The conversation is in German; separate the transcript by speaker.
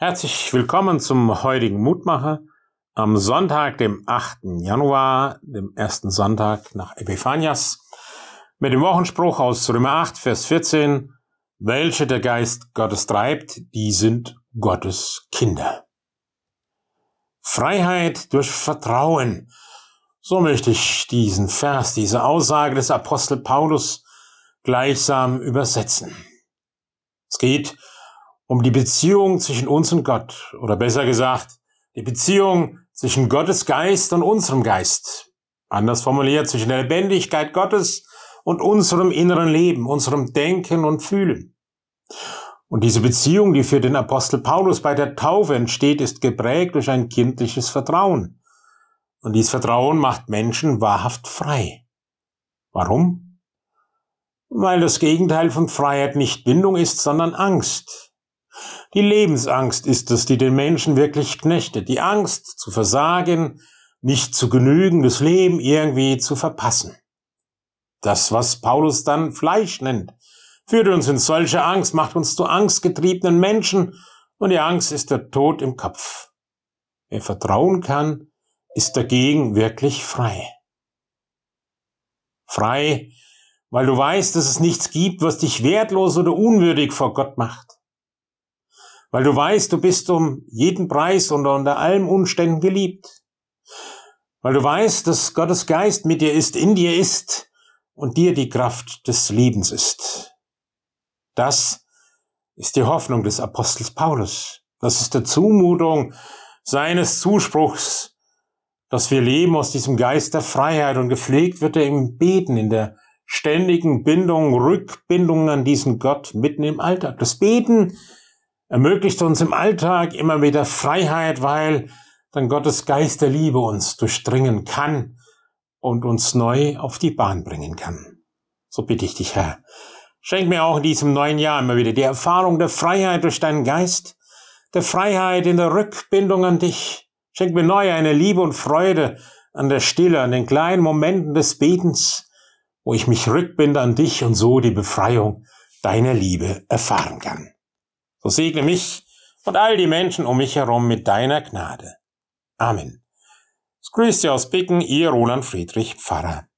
Speaker 1: Herzlich willkommen zum heutigen Mutmacher am Sonntag, dem 8. Januar, dem ersten Sonntag nach Epiphanias, mit dem Wochenspruch aus Römer 8, Vers 14, welche der Geist Gottes treibt, die sind Gottes Kinder. Freiheit durch Vertrauen. So möchte ich diesen Vers, diese Aussage des Apostel Paulus gleichsam übersetzen. Es geht um die Beziehung zwischen uns und Gott, oder besser gesagt, die Beziehung zwischen Gottes Geist und unserem Geist. Anders formuliert, zwischen der Lebendigkeit Gottes und unserem inneren Leben, unserem Denken und Fühlen. Und diese Beziehung, die für den Apostel Paulus bei der Taufe entsteht, ist geprägt durch ein kindliches Vertrauen. Und dieses Vertrauen macht Menschen wahrhaft frei. Warum? Weil das Gegenteil von Freiheit nicht Bindung ist, sondern Angst. Die Lebensangst ist es, die den Menschen wirklich knechtet. Die Angst zu versagen, nicht zu genügen, das Leben irgendwie zu verpassen. Das, was Paulus dann Fleisch nennt, führt uns in solche Angst, macht uns zu angstgetriebenen Menschen und die Angst ist der Tod im Kopf. Wer vertrauen kann, ist dagegen wirklich frei. Frei, weil du weißt, dass es nichts gibt, was dich wertlos oder unwürdig vor Gott macht weil du weißt, du bist um jeden Preis und unter allen Umständen geliebt, weil du weißt, dass Gottes Geist mit dir ist, in dir ist und dir die Kraft des Lebens ist. Das ist die Hoffnung des Apostels Paulus. Das ist der Zumutung seines Zuspruchs, dass wir leben aus diesem Geist der Freiheit und gepflegt wird er im Beten, in der ständigen Bindung, Rückbindung an diesen Gott mitten im Alltag. Das Beten ermöglicht uns im Alltag immer wieder Freiheit, weil dann Gottes Geist der Liebe uns durchdringen kann und uns neu auf die Bahn bringen kann. So bitte ich dich, Herr. Schenk mir auch in diesem neuen Jahr immer wieder die Erfahrung der Freiheit durch deinen Geist, der Freiheit in der Rückbindung an dich. Schenk mir neu eine Liebe und Freude an der Stille, an den kleinen Momenten des Betens, wo ich mich rückbinde an dich und so die Befreiung deiner Liebe erfahren kann. So segne mich und all die Menschen um mich herum mit deiner Gnade. Amen. Es grüßt aus Bicken, Ihr Roland Friedrich Pfarrer.